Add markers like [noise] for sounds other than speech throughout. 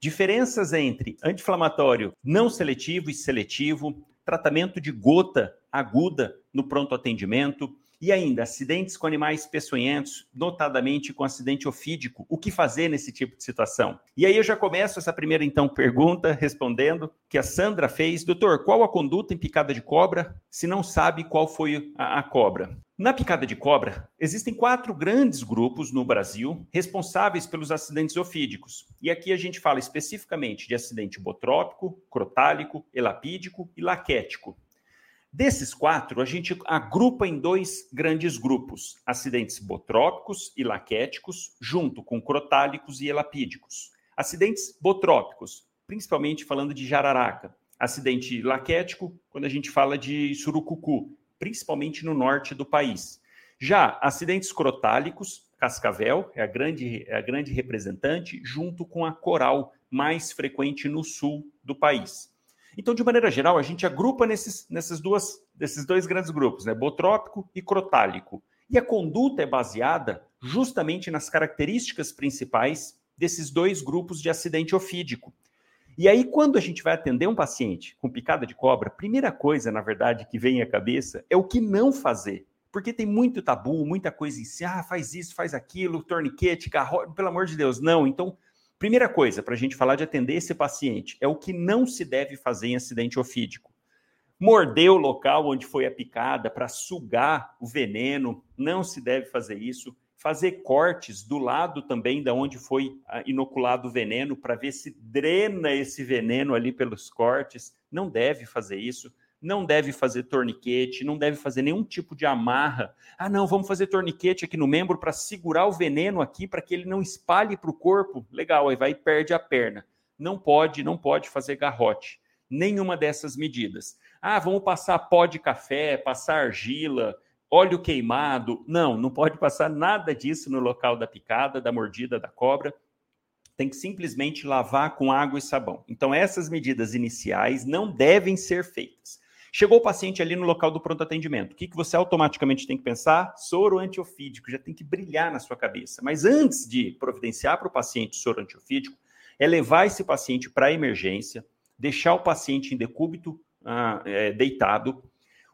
diferenças entre anti-inflamatório não seletivo e seletivo, tratamento de gota aguda no pronto atendimento, e ainda, acidentes com animais peçonhentos, notadamente com acidente ofídico. O que fazer nesse tipo de situação? E aí eu já começo essa primeira, então, pergunta, respondendo, que a Sandra fez. Doutor, qual a conduta em picada de cobra se não sabe qual foi a, a cobra? Na picada de cobra, existem quatro grandes grupos no Brasil responsáveis pelos acidentes ofídicos. E aqui a gente fala especificamente de acidente botrópico, crotálico, elapídico e laquético. Desses quatro, a gente agrupa em dois grandes grupos: acidentes botrópicos e laquéticos, junto com crotálicos e elapídicos. Acidentes botrópicos, principalmente falando de jararaca. Acidente laquético, quando a gente fala de surucucu, principalmente no norte do país. Já acidentes crotálicos, cascavel é a grande, é a grande representante, junto com a coral, mais frequente no sul do país. Então, de maneira geral, a gente agrupa nesses, duas, dois grandes grupos, né? botrópico e crotálico. E a conduta é baseada justamente nas características principais desses dois grupos de acidente ofídico. E aí, quando a gente vai atender um paciente com picada de cobra, a primeira coisa, na verdade, que vem à cabeça é o que não fazer. Porque tem muito tabu, muita coisa em si, ah, faz isso, faz aquilo, torniquete, garro... pelo amor de Deus, não. Então, Primeira coisa, para a gente falar de atender esse paciente, é o que não se deve fazer em acidente ofídico. Morder o local onde foi a picada para sugar o veneno, não se deve fazer isso. Fazer cortes do lado também da onde foi ah, inoculado o veneno para ver se drena esse veneno ali pelos cortes, não deve fazer isso não deve fazer torniquete, não deve fazer nenhum tipo de amarra. Ah, não, vamos fazer torniquete aqui no membro para segurar o veneno aqui, para que ele não espalhe para o corpo. Legal, aí vai e perde a perna. Não pode, não pode fazer garrote. Nenhuma dessas medidas. Ah, vamos passar pó de café, passar argila, óleo queimado. Não, não pode passar nada disso no local da picada, da mordida da cobra. Tem que simplesmente lavar com água e sabão. Então, essas medidas iniciais não devem ser feitas. Chegou o paciente ali no local do pronto atendimento. O que, que você automaticamente tem que pensar? Soro antiofídico, já tem que brilhar na sua cabeça. Mas antes de providenciar para o paciente soro antiofídico, é levar esse paciente para a emergência, deixar o paciente em decúbito ah, é, deitado.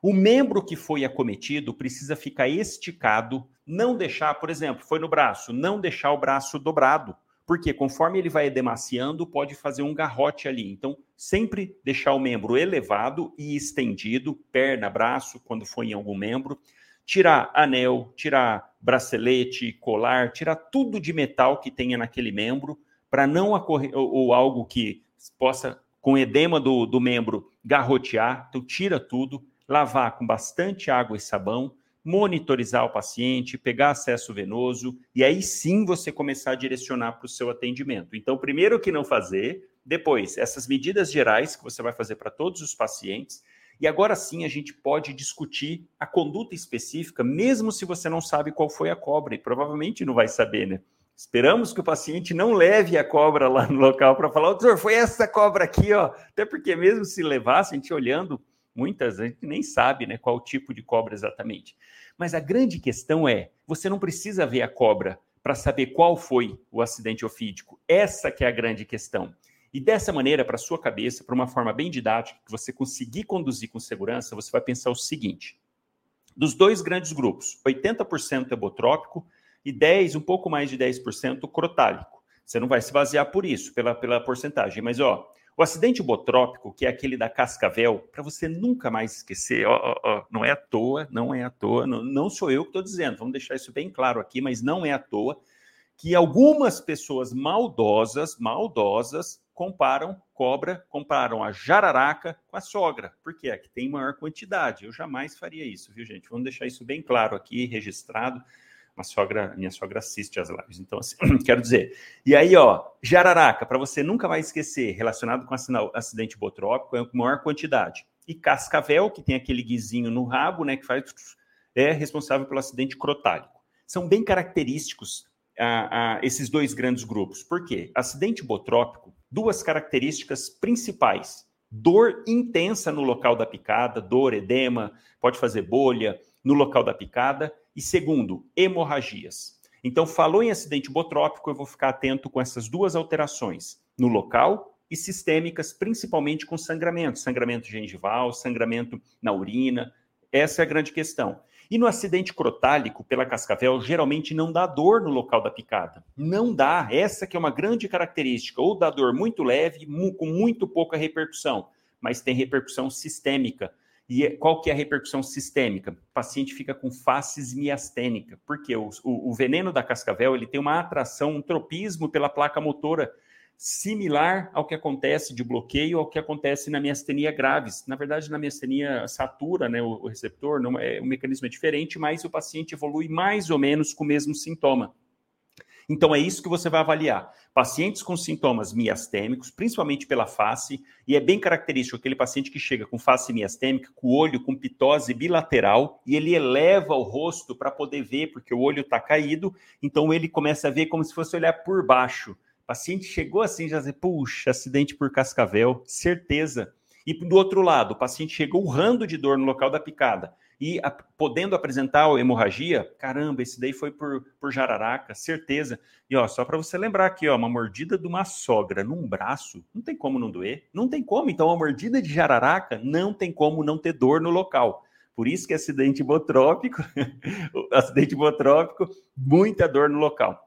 O membro que foi acometido precisa ficar esticado, não deixar, por exemplo, foi no braço, não deixar o braço dobrado. Porque conforme ele vai edemaciando, pode fazer um garrote ali. Então, sempre deixar o membro elevado e estendido, perna, braço, quando for em algum membro. Tirar anel, tirar bracelete, colar, tirar tudo de metal que tenha naquele membro, para não ocorrer, ou, ou, algo que possa, com edema do, do membro, garrotear. Então, tira tudo, lavar com bastante água e sabão monitorizar o paciente, pegar acesso venoso e aí sim você começar a direcionar para o seu atendimento. Então, primeiro o que não fazer, depois essas medidas gerais que você vai fazer para todos os pacientes. E agora sim a gente pode discutir a conduta específica, mesmo se você não sabe qual foi a cobra, e provavelmente não vai saber, né? Esperamos que o paciente não leve a cobra lá no local para falar, doutor, foi essa cobra aqui, ó. Até porque mesmo se levasse, a gente olhando Muitas a gente nem sabe né, qual tipo de cobra exatamente. Mas a grande questão é: você não precisa ver a cobra para saber qual foi o acidente ofídico. Essa que é a grande questão. E dessa maneira, para sua cabeça, para uma forma bem didática, que você conseguir conduzir com segurança, você vai pensar o seguinte: dos dois grandes grupos, 80% é botrópico e 10, um pouco mais de 10% crotálico. Você não vai se basear por isso, pela, pela porcentagem, mas ó, o acidente botrópico, que é aquele da cascavel, para você nunca mais esquecer, ó, ó, ó, não é à toa, não é à toa, não, não sou eu que estou dizendo, vamos deixar isso bem claro aqui, mas não é à toa que algumas pessoas maldosas, maldosas, comparam cobra, comparam a jararaca com a sogra, porque é que tem maior quantidade. Eu jamais faria isso, viu, gente? Vamos deixar isso bem claro aqui, registrado sogra, minha sogra assiste as lives. Então, assim, [clears throat] quero dizer. E aí, ó, jararaca, para você nunca mais esquecer, relacionado com acidente botrópico, é a maior quantidade. E cascavel, que tem aquele guizinho no rabo, né, que faz é responsável pelo acidente crotálico. São bem característicos a, a, esses dois grandes grupos. Por quê? Acidente botrópico, duas características principais. Dor intensa no local da picada, dor, edema, pode fazer bolha no local da picada, e segundo, hemorragias. Então, falou em acidente botrópico, eu vou ficar atento com essas duas alterações, no local e sistêmicas, principalmente com sangramento, sangramento gengival, sangramento na urina. Essa é a grande questão. E no acidente crotálico pela cascavel, geralmente não dá dor no local da picada. Não dá. Essa que é uma grande característica. Ou dá dor muito leve, com muito pouca repercussão, mas tem repercussão sistêmica. E é, qual que é a repercussão sistêmica? O paciente fica com faces miastênica, porque o, o, o veneno da cascavel ele tem uma atração, um tropismo pela placa motora similar ao que acontece de bloqueio ao que acontece na miastenia graves. Na verdade, na miastenia satura, né, o, o receptor, não é, o mecanismo é diferente, mas o paciente evolui mais ou menos com o mesmo sintoma. Então é isso que você vai avaliar. Pacientes com sintomas miastêmicos, principalmente pela face, e é bem característico aquele paciente que chega com face miastêmica, com o olho com pitose bilateral, e ele eleva o rosto para poder ver, porque o olho está caído, então ele começa a ver como se fosse olhar por baixo. O paciente chegou assim, já disse, puxa, acidente por cascavel, certeza. E do outro lado, o paciente chegou urrando de dor no local da picada e a, podendo apresentar a hemorragia, caramba, esse daí foi por, por jararaca, certeza. E ó, só para você lembrar aqui, ó, uma mordida de uma sogra num braço, não tem como não doer, não tem como. Então, a mordida de jararaca não tem como não ter dor no local. Por isso que acidente botrópico, [laughs] acidente botrópico, muita dor no local.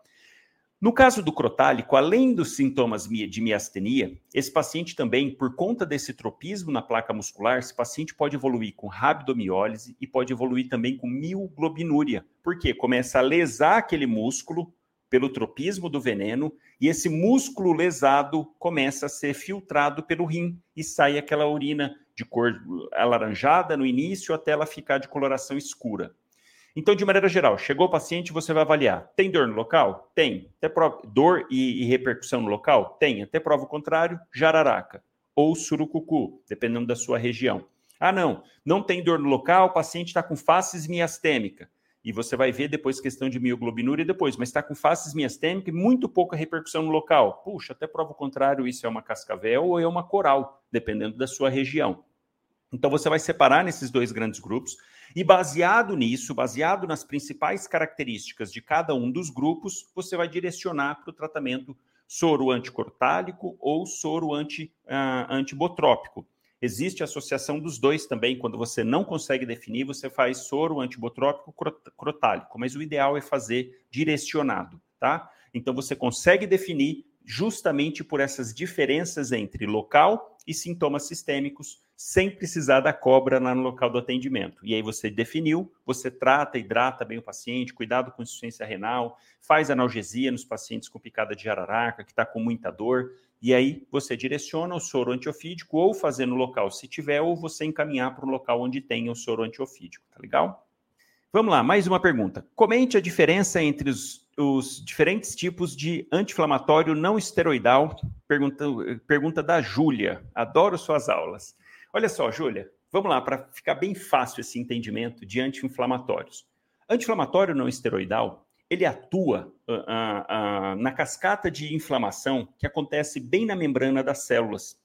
No caso do crotálico, além dos sintomas de miastenia, esse paciente também, por conta desse tropismo na placa muscular, esse paciente pode evoluir com rabdomiólise e pode evoluir também com mioglobinuria. porque Começa a lesar aquele músculo pelo tropismo do veneno e esse músculo lesado começa a ser filtrado pelo rim e sai aquela urina de cor alaranjada no início até ela ficar de coloração escura. Então, de maneira geral, chegou o paciente, você vai avaliar. Tem dor no local? Tem. Até prova... Dor e, e repercussão no local? Tem. Até prova o contrário, jararaca ou surucucu, dependendo da sua região. Ah, não, não tem dor no local, o paciente está com faces miastêmica. E você vai ver depois questão de mioglobinúria depois, mas está com faces miastêmica e muito pouca repercussão no local. Puxa, até prova o contrário, isso é uma cascavel ou é uma coral, dependendo da sua região. Então você vai separar nesses dois grandes grupos e baseado nisso, baseado nas principais características de cada um dos grupos, você vai direcionar para o tratamento soro anticortálico ou soro anti, uh, antibotrópico. Existe associação dos dois também, quando você não consegue definir, você faz soro antibotrópico crotálico, mas o ideal é fazer direcionado, tá? Então você consegue definir justamente por essas diferenças entre local e sintomas sistêmicos, sem precisar da cobra lá no local do atendimento. E aí você definiu, você trata, hidrata bem o paciente, cuidado com insuficiência renal, faz analgesia nos pacientes com picada de jararaca, que está com muita dor, e aí você direciona o soro antiofídico ou fazer no local se tiver, ou você encaminhar para o local onde tem o soro antiofídico, tá legal? Vamos lá, mais uma pergunta. Comente a diferença entre os, os diferentes tipos de anti-inflamatório não esteroidal. Pergunta, pergunta da Júlia. Adoro suas aulas. Olha só, Júlia, vamos lá, para ficar bem fácil esse entendimento de anti-inflamatórios. Anti-inflamatório não esteroidal, ele atua uh, uh, uh, na cascata de inflamação que acontece bem na membrana das células.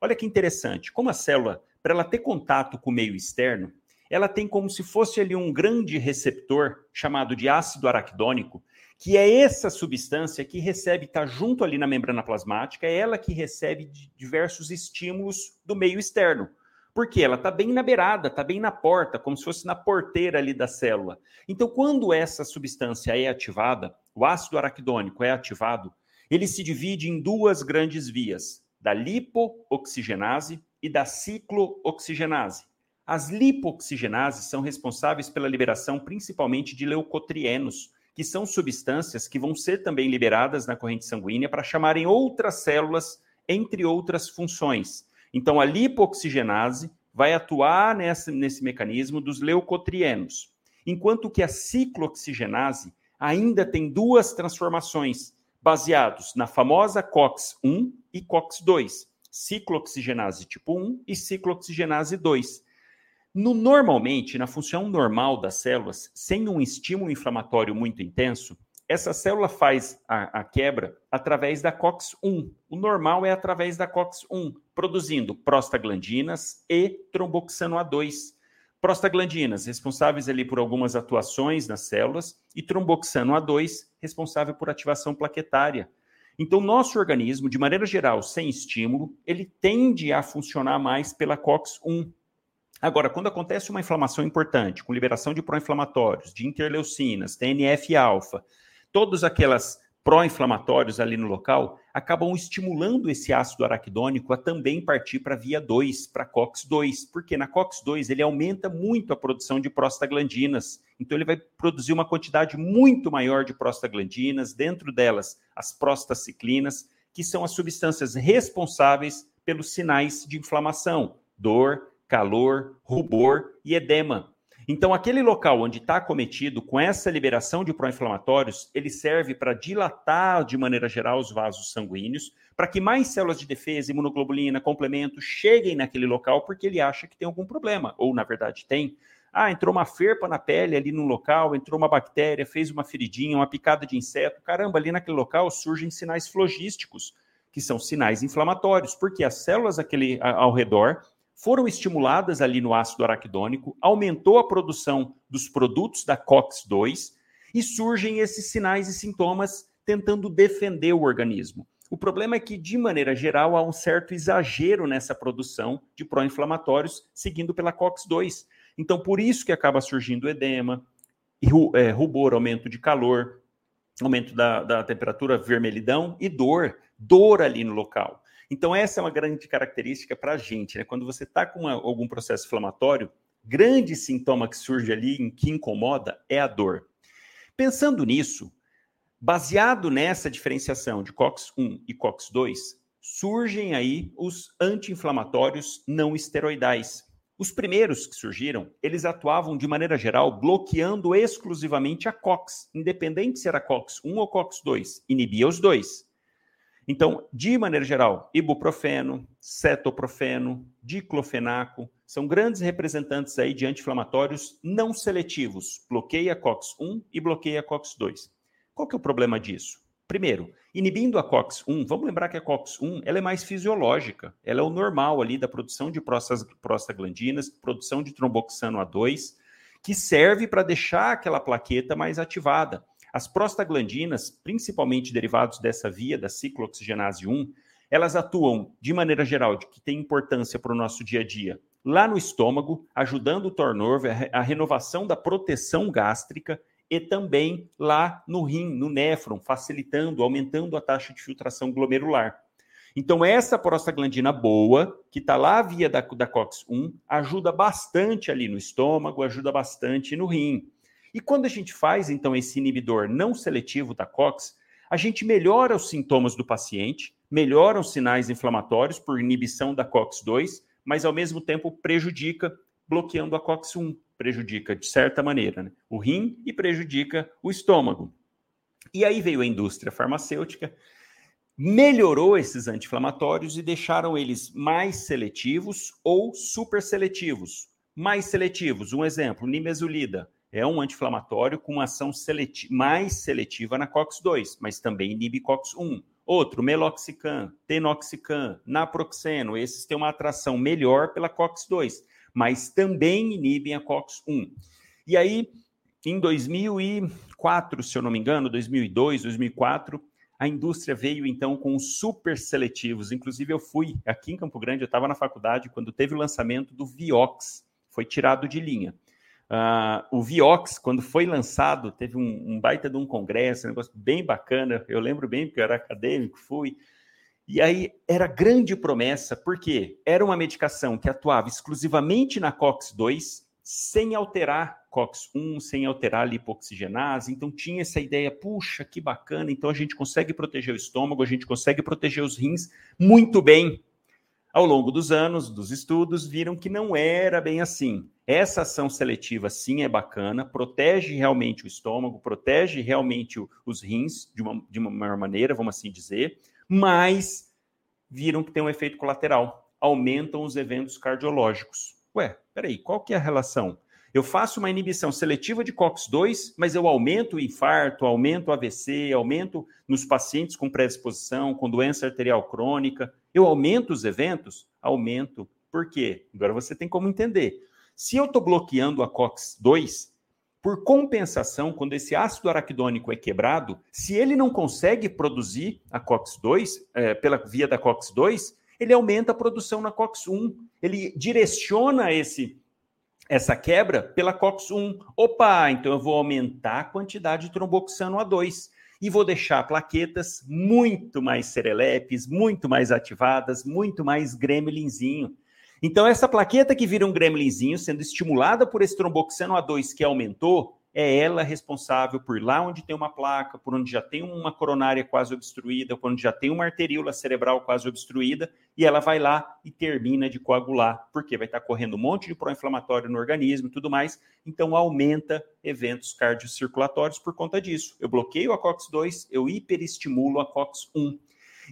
Olha que interessante, como a célula, para ela ter contato com o meio externo, ela tem como se fosse ali um grande receptor chamado de ácido araquidônico, que é essa substância que recebe, está junto ali na membrana plasmática, é ela que recebe diversos estímulos do meio externo. Porque ela está bem na beirada, está bem na porta, como se fosse na porteira ali da célula. Então, quando essa substância é ativada, o ácido araquidônico é ativado, ele se divide em duas grandes vias, da lipooxigenase e da ciclooxigenase. As lipooxigenases são responsáveis pela liberação principalmente de leucotrienos, que são substâncias que vão ser também liberadas na corrente sanguínea para chamarem outras células, entre outras funções. Então, a lipoxigenase vai atuar nesse, nesse mecanismo dos leucotrienos, enquanto que a ciclooxigenase ainda tem duas transformações, baseados na famosa COX-1 e COX-2, ciclooxigenase tipo 1 e ciclooxigenase 2 no, normalmente, na função normal das células, sem um estímulo inflamatório muito intenso, essa célula faz a, a, quebra através da COX-1. O normal é através da COX-1, produzindo prostaglandinas e tromboxano A2. Prostaglandinas, responsáveis ali por algumas atuações nas células, e tromboxano A2, responsável por ativação plaquetária. Então, nosso organismo, de maneira geral, sem estímulo, ele tende a funcionar mais pela COX-1. Agora, quando acontece uma inflamação importante, com liberação de pró-inflamatórios, de interleucinas, TNF-alfa, todas aquelas pró-inflamatórios ali no local acabam estimulando esse ácido araquidônico a também partir para via 2, para COX-2, porque na COX-2 ele aumenta muito a produção de prostaglandinas. Então ele vai produzir uma quantidade muito maior de prostaglandinas, dentro delas as prostaciclinas, que são as substâncias responsáveis pelos sinais de inflamação, dor, calor, rubor e edema. Então, aquele local onde está acometido com essa liberação de pró-inflamatórios, ele serve para dilatar, de maneira geral, os vasos sanguíneos, para que mais células de defesa, imunoglobulina, complemento, cheguem naquele local, porque ele acha que tem algum problema, ou na verdade tem. Ah, entrou uma ferpa na pele ali no local, entrou uma bactéria, fez uma feridinha, uma picada de inseto. Caramba, ali naquele local surgem sinais flogísticos, que são sinais inflamatórios, porque as células aquele, ao redor foram estimuladas ali no ácido araquidônico, aumentou a produção dos produtos da COX-2 e surgem esses sinais e sintomas tentando defender o organismo. O problema é que, de maneira geral, há um certo exagero nessa produção de pró-inflamatórios seguindo pela COX-2. Então, por isso que acaba surgindo edema, é, rubor, aumento de calor, aumento da, da temperatura, vermelhidão e dor, dor ali no local. Então, essa é uma grande característica para a gente. Né? Quando você está com uma, algum processo inflamatório, grande sintoma que surge ali, que incomoda, é a dor. Pensando nisso, baseado nessa diferenciação de COX-1 e COX-2, surgem aí os anti-inflamatórios não esteroidais. Os primeiros que surgiram, eles atuavam de maneira geral bloqueando exclusivamente a COX, independente se era COX-1 ou COX-2, inibia os dois. Então, de maneira geral, ibuprofeno, cetoprofeno, diclofenaco são grandes representantes aí de anti-inflamatórios não seletivos, bloqueia COX-1 e bloqueia COX-2. Qual que é o problema disso? Primeiro, inibindo a COX-1, vamos lembrar que a COX-1 ela é mais fisiológica, ela é o normal ali da produção de prostaglandinas, produção de tromboxano A2, que serve para deixar aquela plaqueta mais ativada. As prostaglandinas, principalmente derivados dessa via da ciclooxigenase 1, elas atuam de maneira geral, de que tem importância para o nosso dia a dia, lá no estômago, ajudando o turnover, a renovação da proteção gástrica e também lá no rim, no néfron, facilitando, aumentando a taxa de filtração glomerular. Então, essa prostaglandina boa, que está lá via da, da COX-1, ajuda bastante ali no estômago, ajuda bastante no rim. E quando a gente faz, então, esse inibidor não seletivo da COX, a gente melhora os sintomas do paciente, melhora os sinais inflamatórios por inibição da COX-2, mas ao mesmo tempo prejudica, bloqueando a COX-1, prejudica de certa maneira né? o rim e prejudica o estômago. E aí veio a indústria farmacêutica, melhorou esses anti-inflamatórios e deixaram eles mais seletivos ou super seletivos. Mais seletivos, um exemplo, nimesulida é um anti-inflamatório com uma ação mais seletiva na COX-2, mas também inibe COX-1. Outro, meloxicam, tenoxicam, naproxeno, esses têm uma atração melhor pela COX-2, mas também inibem a COX-1. E aí, em 2004, se eu não me engano, 2002, 2004, a indústria veio então com super seletivos. Inclusive, eu fui aqui em Campo Grande, eu estava na faculdade quando teve o lançamento do Vioxx, foi tirado de linha. Uh, o Viox, quando foi lançado, teve um, um, baita de um congresso, um negócio bem bacana. Eu lembro bem, porque eu era acadêmico, fui. E aí era grande promessa, porque era uma medicação que atuava exclusivamente na COX-2, sem alterar COX-1, sem alterar a lipoxigenase. Então tinha essa ideia, puxa, que bacana, então a gente consegue proteger o estômago, a gente consegue proteger os rins muito bem. Ao longo dos anos, dos estudos, viram que não era bem assim. Essa ação seletiva, sim, é bacana, protege realmente o estômago, protege realmente o, os rins, de uma, de uma maior maneira, vamos assim dizer, mas viram que tem um efeito colateral, aumentam os eventos cardiológicos. Ué, peraí, qual que é a relação? Eu faço uma inibição seletiva de COX-2, mas eu aumento o infarto, aumento o AVC, aumento nos pacientes com predisposição, com doença arterial crônica. Eu aumento os eventos? Aumento. Por quê? Agora você tem como entender. Se eu estou bloqueando a COX-2, por compensação, quando esse ácido araquidônico é quebrado, se ele não consegue produzir a COX-2 é, pela via da COX-2, ele aumenta a produção na COX-1. Ele direciona esse essa quebra pela COX-1. Opa, então eu vou aumentar a quantidade de tromboxano A2 e vou deixar plaquetas muito mais serelepes, muito mais ativadas, muito mais gremlinzinho. Então, essa plaqueta que vira um gremlinzinho, sendo estimulada por esse tromboxano A2 que aumentou, é ela responsável por lá onde tem uma placa, por onde já tem uma coronária quase obstruída, por onde já tem uma arteríola cerebral quase obstruída, e ela vai lá e termina de coagular, porque vai estar correndo um monte de pró-inflamatório no organismo e tudo mais, então aumenta eventos cardiocirculatórios por conta disso. Eu bloqueio a COX-2, eu hiperestimulo a COX-1.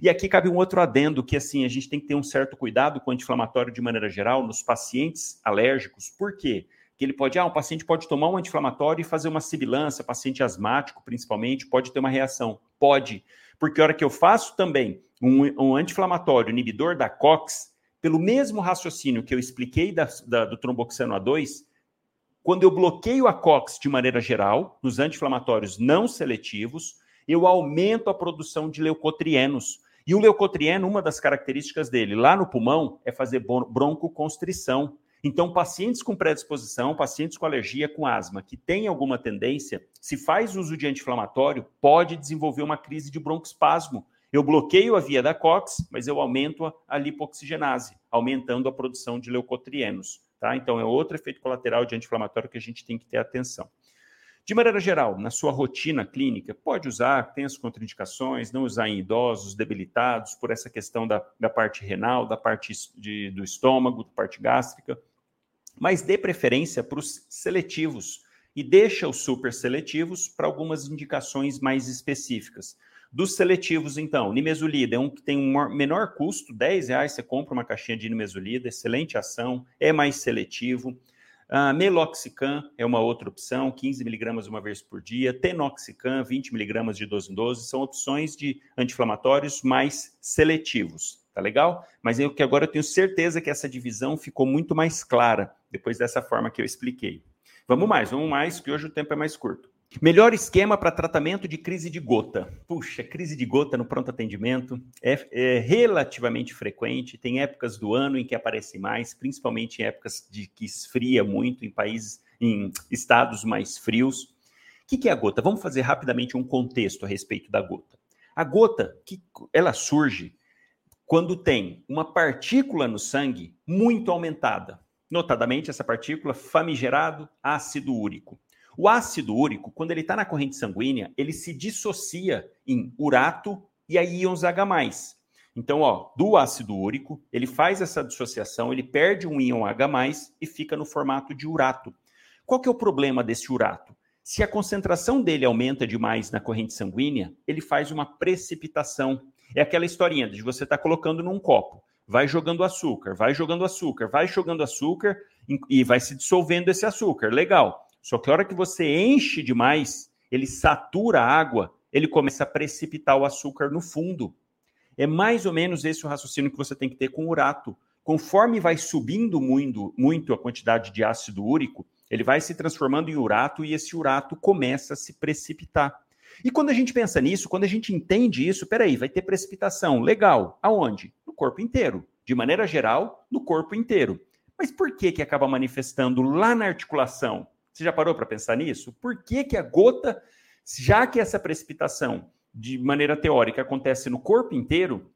E aqui cabe um outro adendo que assim, a gente tem que ter um certo cuidado com o anti-inflamatório de maneira geral nos pacientes alérgicos. Por quê? Que ele pode, ah, um paciente pode tomar um anti-inflamatório e fazer uma sibilância, paciente asmático principalmente, pode ter uma reação. Pode, porque a hora que eu faço também um, um anti-inflamatório inibidor da COX, pelo mesmo raciocínio que eu expliquei da, da, do tromboxano A2, quando eu bloqueio a COX de maneira geral, nos anti-inflamatórios não seletivos, eu aumento a produção de leucotrienos. E o leucotrieno, uma das características dele lá no pulmão é fazer broncoconstrição. Então, pacientes com predisposição, pacientes com alergia, com asma, que têm alguma tendência, se faz uso de anti-inflamatório, pode desenvolver uma crise de broncoespasmo. Eu bloqueio a via da COX, mas eu aumento a lipoxigenase, aumentando a produção de leucotrienos. Tá? Então, é outro efeito colateral de anti-inflamatório que a gente tem que ter atenção. De maneira geral, na sua rotina clínica, pode usar, tem as contraindicações, não usar em idosos, debilitados, por essa questão da, da parte renal, da parte de, do estômago, da parte gástrica, mas dê preferência para os seletivos e deixa os super seletivos para algumas indicações mais específicas. Dos seletivos, então, nimesulida é um que tem um menor custo, 10 reais você compra uma caixinha de nimesulida, excelente ação, é mais seletivo. Uh, meloxicam é uma outra opção, 15 miligramas uma vez por dia. Tenoxicam, 20 miligramas de 12 em 12, são opções de anti-inflamatórios mais seletivos, tá legal? Mas eu que agora eu tenho certeza que essa divisão ficou muito mais clara depois dessa forma que eu expliquei. Vamos mais, vamos mais, que hoje o tempo é mais curto. Melhor esquema para tratamento de crise de gota. Puxa, crise de gota no pronto atendimento é, é, relativamente frequente. Tem épocas do ano em que aparece mais, principalmente em épocas de que esfria muito em países, em estados mais frios. O que, que é a gota? Vamos fazer rapidamente um contexto a respeito da gota. A gota, que ela surge quando tem uma partícula no sangue muito aumentada, notadamente essa partícula famigerado ácido úrico. O ácido úrico, quando ele está na corrente sanguínea, ele se dissocia em urato e a íons H+. Então, ó, do ácido úrico, ele faz essa dissociação, ele perde um íon H+, e fica no formato de urato. Qual que é o problema desse urato? Se a concentração dele aumenta demais na corrente sanguínea, ele faz uma precipitação. É aquela historinha de você estar tá colocando num copo, vai jogando açúcar, vai jogando açúcar, vai jogando açúcar e vai se dissolvendo esse açúcar. Legal. Só que a hora que você enche demais, ele satura a água, ele começa a precipitar o açúcar no fundo. É mais ou menos esse o raciocínio que você tem que ter com o urato. Conforme vai subindo muito, muito a quantidade de ácido úrico, ele vai se transformando em urato e esse urato começa a se precipitar. E quando a gente pensa nisso, quando a gente entende isso, peraí, vai ter precipitação. Legal. Aonde? No corpo inteiro. De maneira geral, no corpo inteiro. Mas por que, que acaba manifestando lá na articulação? Você já parou para pensar nisso? Por que, que a gota, já que essa precipitação, de maneira teórica, acontece no corpo inteiro,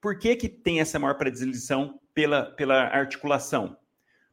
por que, que tem essa maior predileção pela, pela articulação?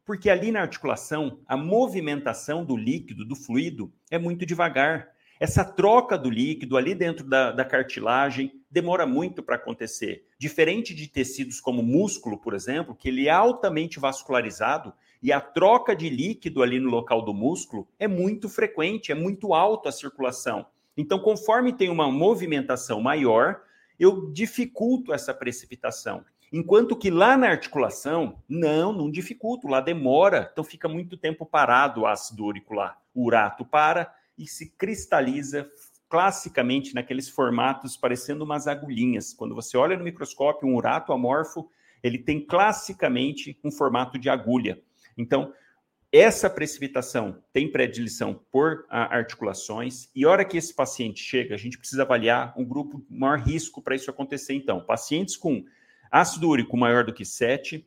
Porque ali na articulação, a movimentação do líquido, do fluido, é muito devagar. Essa troca do líquido ali dentro da, da cartilagem demora muito para acontecer. Diferente de tecidos como músculo, por exemplo, que ele é altamente vascularizado e a troca de líquido ali no local do músculo é muito frequente, é muito alto a circulação. Então, conforme tem uma movimentação maior, eu dificulto essa precipitação. Enquanto que lá na articulação, não, não dificulto, lá demora, então fica muito tempo parado o ácido auricular. O urato para e se cristaliza classicamente naqueles formatos parecendo umas agulhinhas. Quando você olha no microscópio, um urato amorfo, ele tem classicamente um formato de agulha. Então, essa precipitação tem predileção por articulações, e hora que esse paciente chega, a gente precisa avaliar um grupo maior risco para isso acontecer. Então, pacientes com ácido úrico maior do que 7,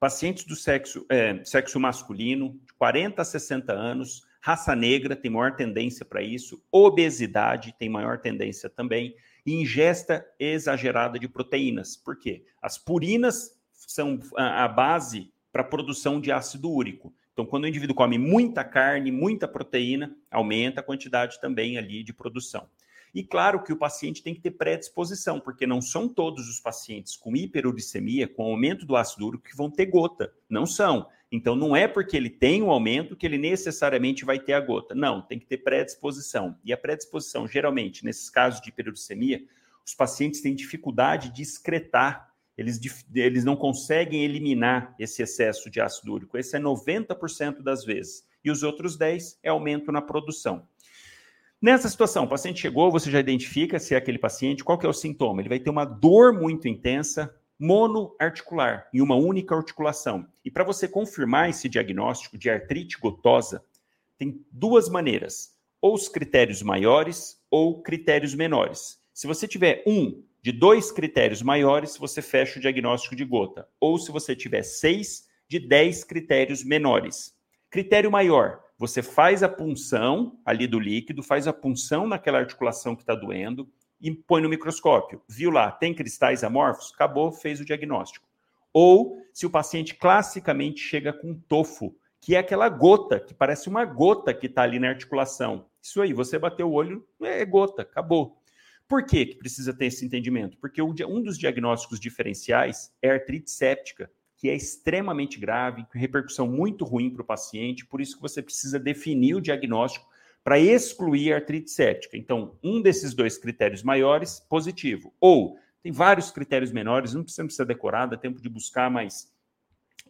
pacientes do sexo, é, sexo masculino, de 40 a 60 anos, raça negra tem maior tendência para isso, obesidade tem maior tendência também, e ingesta exagerada de proteínas. Por quê? As purinas são a base para a produção de ácido úrico. Então, quando o indivíduo come muita carne, muita proteína, aumenta a quantidade também ali de produção. E claro que o paciente tem que ter predisposição, porque não são todos os pacientes com hiperuricemia, com aumento do ácido úrico, que vão ter gota. Não são. Então, não é porque ele tem um aumento que ele necessariamente vai ter a gota. Não, tem que ter predisposição. E a predisposição, geralmente, nesses casos de hiperuricemia, os pacientes têm dificuldade de excretar eles, eles não conseguem eliminar esse excesso de ácido úrico. Esse é 90% das vezes. E os outros 10% é aumento na produção. Nessa situação, o paciente chegou, você já identifica se é aquele paciente, qual que é o sintoma? Ele vai ter uma dor muito intensa, monoarticular, em uma única articulação. E para você confirmar esse diagnóstico de artrite gotosa, tem duas maneiras: ou os critérios maiores ou critérios menores. Se você tiver um de dois critérios maiores, você fecha o diagnóstico de gota. Ou se você tiver seis, de dez critérios menores. Critério maior, você faz a punção ali do líquido, faz a punção naquela articulação que está doendo e põe no microscópio. Viu lá, tem cristais amorfos? Acabou, fez o diagnóstico. Ou se o paciente classicamente chega com tofo, que é aquela gota, que parece uma gota que está ali na articulação. Isso aí, você bateu o olho, é gota, acabou. Por que, precisa ter esse entendimento? Porque um dos diagnósticos diferenciais é artrite séptica, que é extremamente grave, com repercussão muito ruim para o paciente, por isso que você precisa definir o diagnóstico para excluir artrite séptica. Então, um desses dois critérios maiores, positivo. Ou, tem vários critérios menores, não precisa, precisa decorar, dá tempo de buscar, mas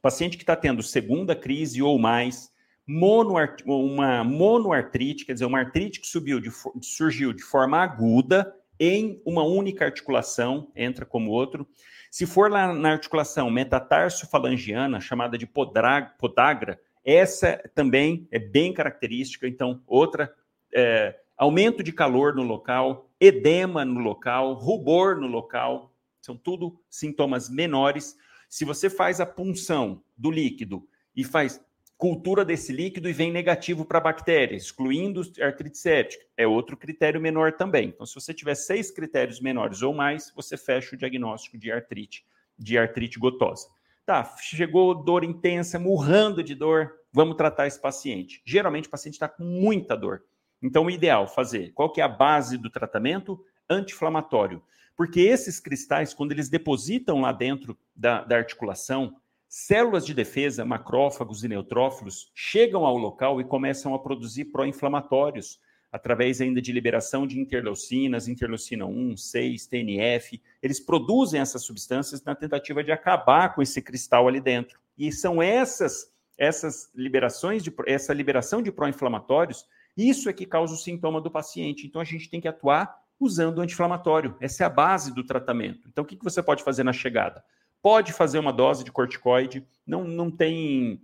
paciente que está tendo segunda crise ou mais, monoart, uma monoartrite, quer dizer, uma artrite que subiu de, surgiu de forma aguda, em uma única articulação, entra como outro. Se for lá na articulação metatarso-falangiana, chamada de podagra, essa também é bem característica. Então, outra, é, aumento de calor no local, edema no local, rubor no local, são tudo sintomas menores. Se você faz a punção do líquido e faz cultura desse líquido e vem negativo para bactéria, excluindo artrite séptica. É outro critério menor também. Então, se você tiver seis critérios menores ou mais, você fecha o diagnóstico de artrite, de artrite gotosa. Tá, chegou dor intensa, murrando de dor, vamos tratar esse paciente. Geralmente o paciente está com muita dor. Então, o ideal fazer, qual que é a base do tratamento? Anti-inflamatório. Porque esses cristais, quando eles depositam lá dentro da, da articulação, Células de defesa, macrófagos e neutrófilos, chegam ao local e começam a produzir pró-inflamatórios, através ainda de liberação de interleucinas, interleucina 1, 6, TNF. Eles produzem essas substâncias na tentativa de acabar com esse cristal ali dentro. E são essas essas liberações de essa liberação de pró-inflamatórios, isso é que causa o sintoma do paciente. Então a gente tem que atuar usando o anti-inflamatório. Essa é a base do tratamento. Então o que, que você pode fazer na chegada? Pode fazer uma dose de corticoide, não, não tem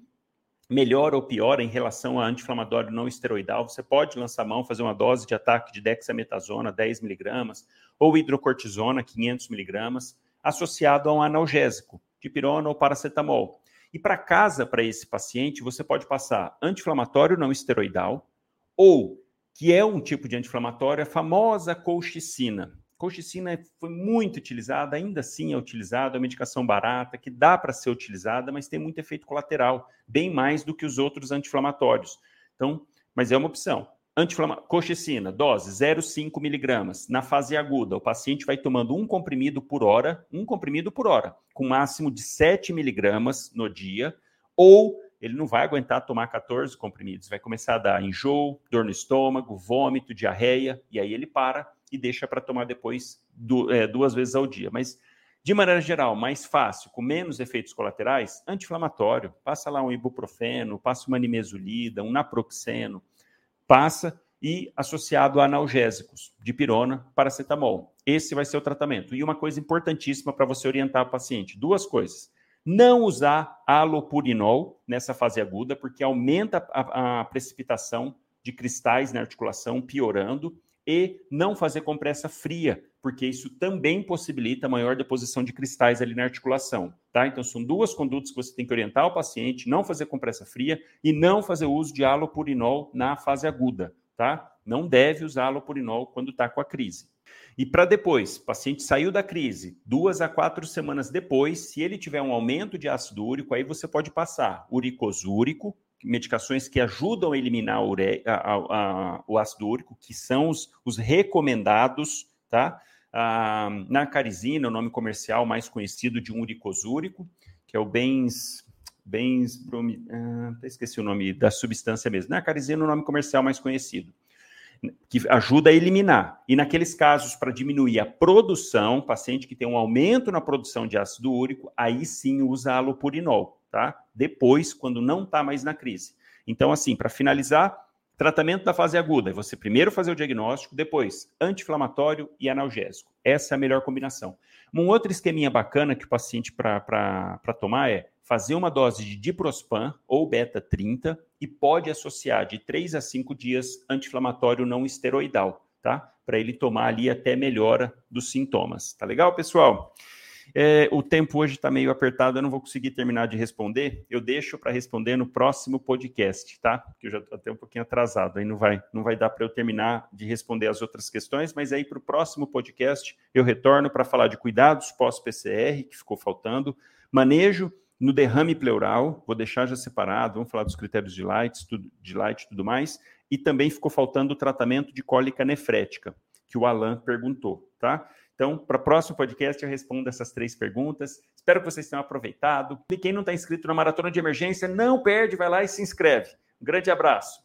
melhor ou pior em relação a anti-inflamatório não esteroidal. Você pode lançar mão, fazer uma dose de ataque de dexametasona, 10 miligramas, ou hidrocortisona, 500 miligramas, associado a um analgésico, dipirona ou paracetamol. E para casa, para esse paciente, você pode passar anti-inflamatório não esteroidal, ou, que é um tipo de anti-inflamatório, a famosa colchicina. Colchicina foi muito utilizada, ainda assim é utilizada, é uma medicação barata, que dá para ser utilizada, mas tem muito efeito colateral, bem mais do que os outros anti-inflamatórios. Então, mas é uma opção. Colchicina, dose 0,5 miligramas. Na fase aguda, o paciente vai tomando um comprimido por hora, um comprimido por hora, com máximo de 7 miligramas no dia, ou ele não vai aguentar tomar 14 comprimidos, vai começar a dar enjoo, dor no estômago, vômito, diarreia, e aí ele para e deixa para tomar depois du é, duas vezes ao dia. Mas, de maneira geral, mais fácil, com menos efeitos colaterais, anti-inflamatório. Passa lá um ibuprofeno, passa uma nimesulida, um naproxeno, passa e associado a analgésicos, de pirona, paracetamol. Esse vai ser o tratamento. E uma coisa importantíssima para você orientar o paciente: duas coisas. Não usar alopurinol nessa fase aguda, porque aumenta a, a precipitação de cristais na articulação, piorando, e não fazer compressa fria, porque isso também possibilita maior deposição de cristais ali na articulação, tá? Então são duas condutas que você tem que orientar o paciente, não fazer compressa fria e não fazer uso de alopurinol na fase aguda, tá? Não deve usar alopurinol quando está com a crise. E para depois, paciente saiu da crise, duas a quatro semanas depois, se ele tiver um aumento de ácido úrico, aí você pode passar uricosúrico, medicações que ajudam a eliminar ure... a, a, a, o ácido úrico, que são os, os recomendados, tá? A nacarizina, o nome comercial mais conhecido de um uricosúrico, que é o bens bens ah, esqueci o nome da substância mesmo. Nacarizina é o nome comercial mais conhecido, que ajuda a eliminar. E naqueles casos para diminuir a produção, paciente que tem um aumento na produção de ácido úrico, aí sim usa alopurinol tá? Depois, quando não está mais na crise. Então, assim, para finalizar, tratamento da fase aguda é você primeiro fazer o diagnóstico, depois anti-inflamatório e analgésico. Essa é a melhor combinação. Um outro esqueminha bacana que o paciente para tomar é fazer uma dose de diprospan ou beta 30 e pode associar de 3 a 5 dias anti-inflamatório não esteroidal, tá? Para ele tomar ali até melhora dos sintomas. Tá legal, pessoal? É, o tempo hoje está meio apertado, eu não vou conseguir terminar de responder. Eu deixo para responder no próximo podcast, tá? Porque eu já estou até um pouquinho atrasado, aí não vai, não vai dar para eu terminar de responder as outras questões, mas aí para o próximo podcast eu retorno para falar de cuidados pós-PCR, que ficou faltando, manejo no derrame pleural, vou deixar já separado, vamos falar dos critérios de Light, tudo, de Light e tudo mais, e também ficou faltando o tratamento de cólica nefrética, que o Alan perguntou, tá? Então, para o próximo podcast, eu respondo essas três perguntas. Espero que vocês tenham aproveitado. E quem não está inscrito na Maratona de Emergência, não perde, vai lá e se inscreve. Um grande abraço.